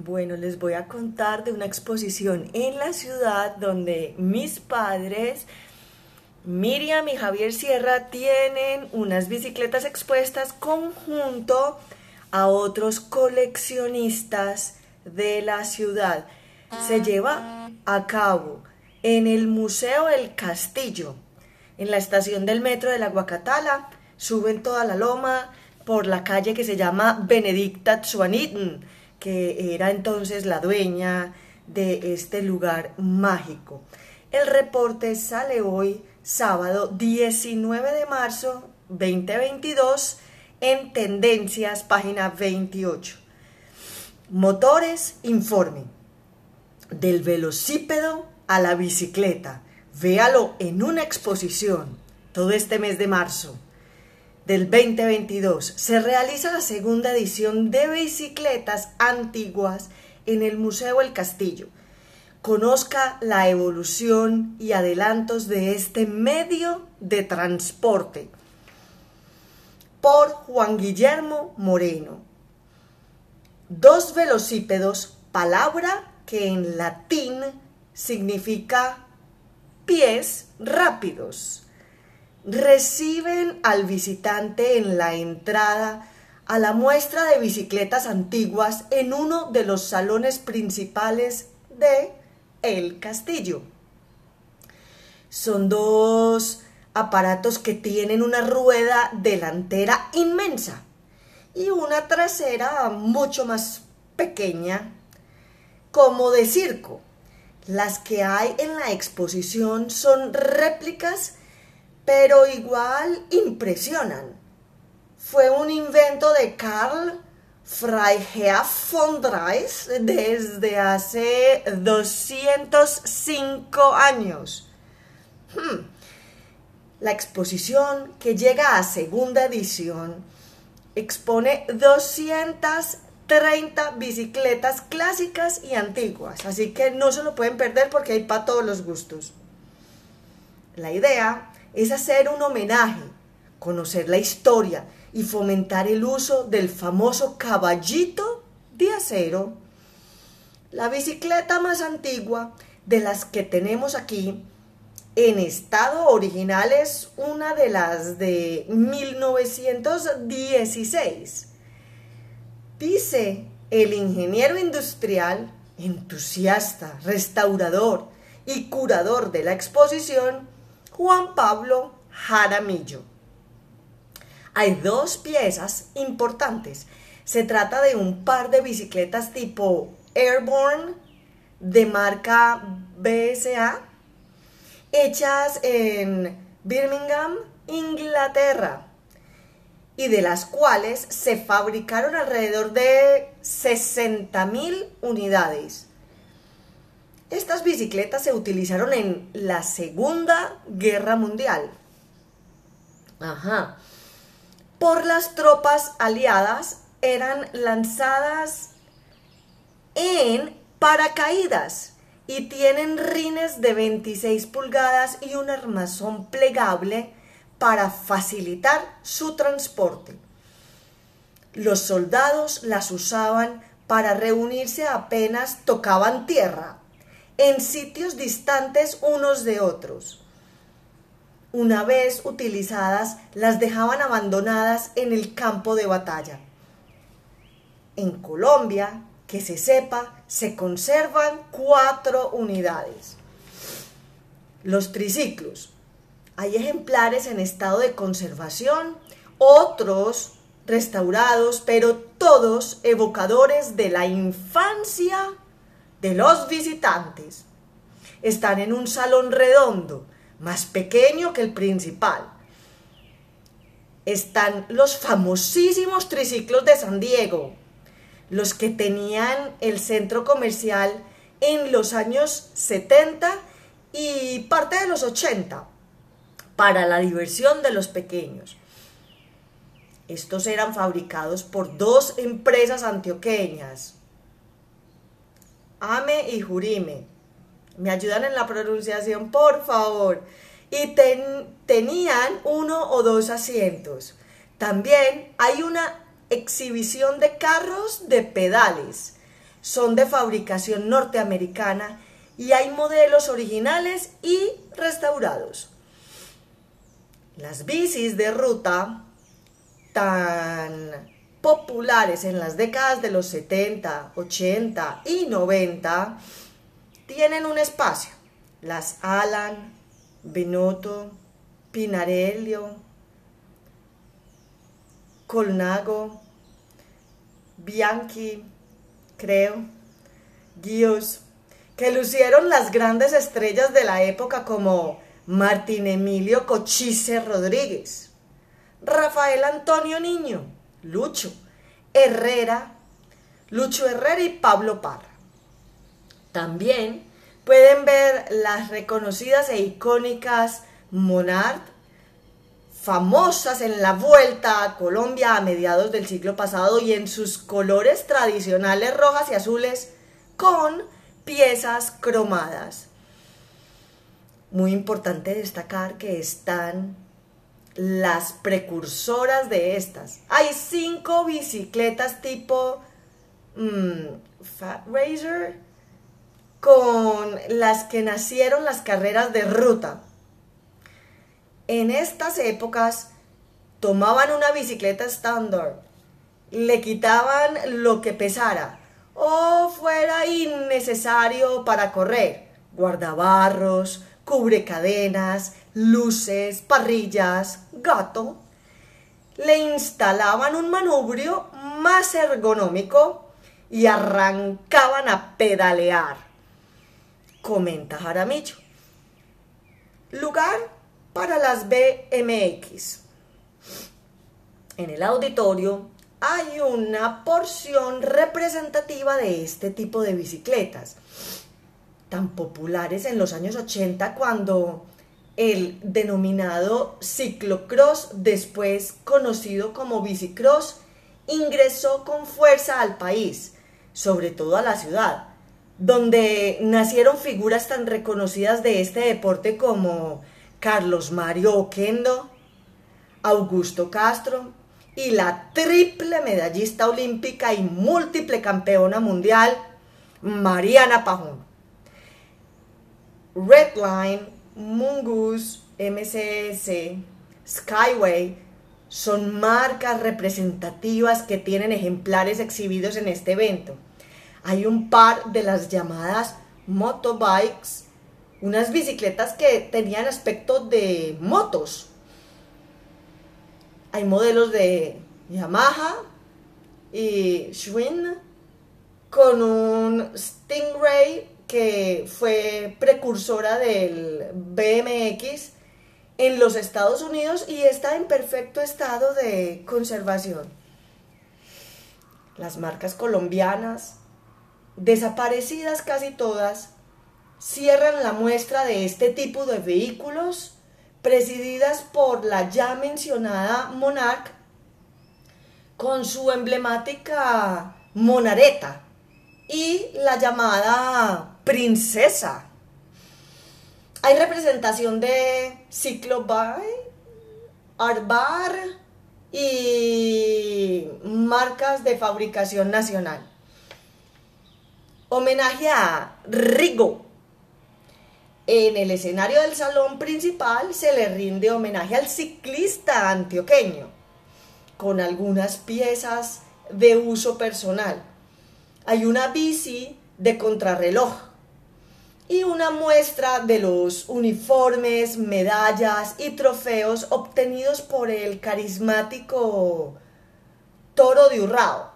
Bueno, les voy a contar de una exposición en la ciudad donde mis padres, Miriam y Javier Sierra, tienen unas bicicletas expuestas conjunto a otros coleccionistas de la ciudad. Se lleva a cabo en el Museo El Castillo, en la estación del metro de la Guacatala. Suben toda la loma por la calle que se llama Benedicta Tsuanitn que era entonces la dueña de este lugar mágico. El reporte sale hoy, sábado 19 de marzo 2022, en Tendencias, página 28. Motores, informe. Del velocípedo a la bicicleta. Véalo en una exposición todo este mes de marzo del 2022 se realiza la segunda edición de bicicletas antiguas en el Museo El Castillo. Conozca la evolución y adelantos de este medio de transporte por Juan Guillermo Moreno. Dos velocípedos, palabra que en latín significa pies rápidos reciben al visitante en la entrada a la muestra de bicicletas antiguas en uno de los salones principales de El Castillo. Son dos aparatos que tienen una rueda delantera inmensa y una trasera mucho más pequeña, como de circo. Las que hay en la exposición son réplicas pero igual impresionan. Fue un invento de Karl Freiherr von Drais desde hace 205 años. Hmm. La exposición, que llega a segunda edición, expone 230 bicicletas clásicas y antiguas, así que no se lo pueden perder porque hay para todos los gustos. La idea es hacer un homenaje, conocer la historia y fomentar el uso del famoso caballito de acero. La bicicleta más antigua de las que tenemos aquí en estado original es una de las de 1916. Dice el ingeniero industrial, entusiasta, restaurador y curador de la exposición, Juan Pablo Jaramillo. Hay dos piezas importantes. Se trata de un par de bicicletas tipo Airborne de marca BSA, hechas en Birmingham, Inglaterra, y de las cuales se fabricaron alrededor de 60.000 unidades. Estas bicicletas se utilizaron en la Segunda Guerra Mundial. Ajá. Por las tropas aliadas eran lanzadas en paracaídas y tienen rines de 26 pulgadas y un armazón plegable para facilitar su transporte. Los soldados las usaban para reunirse apenas tocaban tierra en sitios distantes unos de otros. Una vez utilizadas, las dejaban abandonadas en el campo de batalla. En Colombia, que se sepa, se conservan cuatro unidades. Los triciclos. Hay ejemplares en estado de conservación, otros restaurados, pero todos evocadores de la infancia de los visitantes. Están en un salón redondo, más pequeño que el principal. Están los famosísimos triciclos de San Diego, los que tenían el centro comercial en los años 70 y parte de los 80 para la diversión de los pequeños. Estos eran fabricados por dos empresas antioqueñas, Ame y Jurime. Me ayudan en la pronunciación, por favor. Y tenían uno o dos asientos. También hay una exhibición de carros de pedales. son de fabricación norteamericana y hay modelos originales y restaurados. Las bicis de ruta tan populares en las décadas de los 70, 80 y 90 tienen un espacio. Las Alan, Benotto, Pinarello, Colnago, Bianchi, creo, Gios, que lucieron las grandes estrellas de la época como Martín Emilio Cochise Rodríguez, Rafael Antonio Niño, Lucho, Herrera, Lucho Herrera y Pablo Parra. También pueden ver las reconocidas e icónicas Monart, famosas en la vuelta a Colombia a mediados del siglo pasado y en sus colores tradicionales rojas y azules con piezas cromadas. Muy importante destacar que están las precursoras de estas. Hay cinco bicicletas tipo mm, Fat Razor con las que nacieron las carreras de ruta. En estas épocas tomaban una bicicleta estándar, le quitaban lo que pesara o fuera innecesario para correr, guardabarros, cubrecadenas, luces, parrillas, gato, le instalaban un manubrio más ergonómico y arrancaban a pedalear. Comenta Jaramillo. Lugar para las BMX. En el auditorio hay una porción representativa de este tipo de bicicletas tan populares en los años 80 cuando el denominado ciclocross, después conocido como bicicross, ingresó con fuerza al país, sobre todo a la ciudad, donde nacieron figuras tan reconocidas de este deporte como Carlos Mario Oquendo, Augusto Castro y la triple medallista olímpica y múltiple campeona mundial, Mariana Pajón. Redline, Mungus, MCS, Skyway son marcas representativas que tienen ejemplares exhibidos en este evento. Hay un par de las llamadas motobikes, unas bicicletas que tenían aspecto de motos. Hay modelos de Yamaha y Schwinn con un Stingray que fue precursora del BMX en los Estados Unidos y está en perfecto estado de conservación. Las marcas colombianas, desaparecidas casi todas, cierran la muestra de este tipo de vehículos presididas por la ya mencionada Monarch con su emblemática monareta y la llamada princesa. Hay representación de Ciclobay, Arbar y marcas de fabricación nacional. Homenaje a Rigo. En el escenario del salón principal se le rinde homenaje al ciclista antioqueño, con algunas piezas de uso personal. Hay una bici de contrarreloj y una muestra de los uniformes, medallas y trofeos obtenidos por el carismático Toro de Urrao.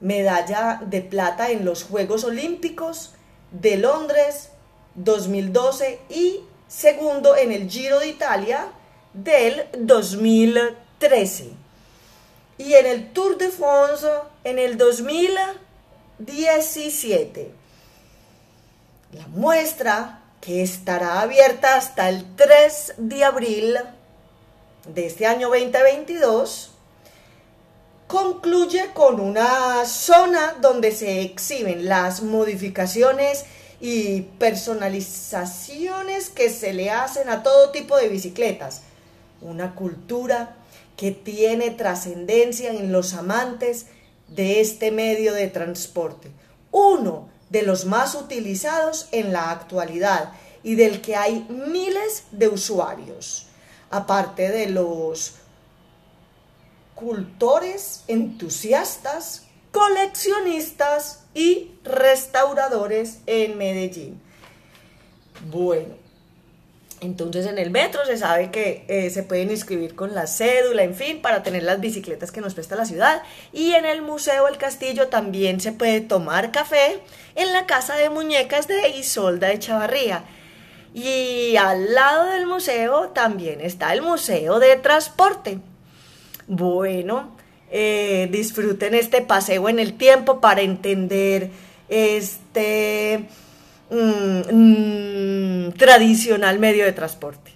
Medalla de plata en los Juegos Olímpicos de Londres 2012 y segundo en el Giro de Italia del 2013. Y en el Tour de France en el 2017. La muestra, que estará abierta hasta el 3 de abril de este año 2022, concluye con una zona donde se exhiben las modificaciones y personalizaciones que se le hacen a todo tipo de bicicletas. Una cultura que tiene trascendencia en los amantes de este medio de transporte uno de los más utilizados en la actualidad y del que hay miles de usuarios, aparte de los cultores, entusiastas, coleccionistas y restauradores en Medellín. Bueno, entonces en el metro se sabe que eh, se pueden inscribir con la cédula, en fin, para tener las bicicletas que nos presta la ciudad. Y en el Museo El Castillo también se puede tomar café en la Casa de Muñecas de Isolda de Chavarría. Y al lado del museo también está el Museo de Transporte. Bueno, eh, disfruten este paseo en el tiempo para entender este mm, mm, tradicional medio de transporte.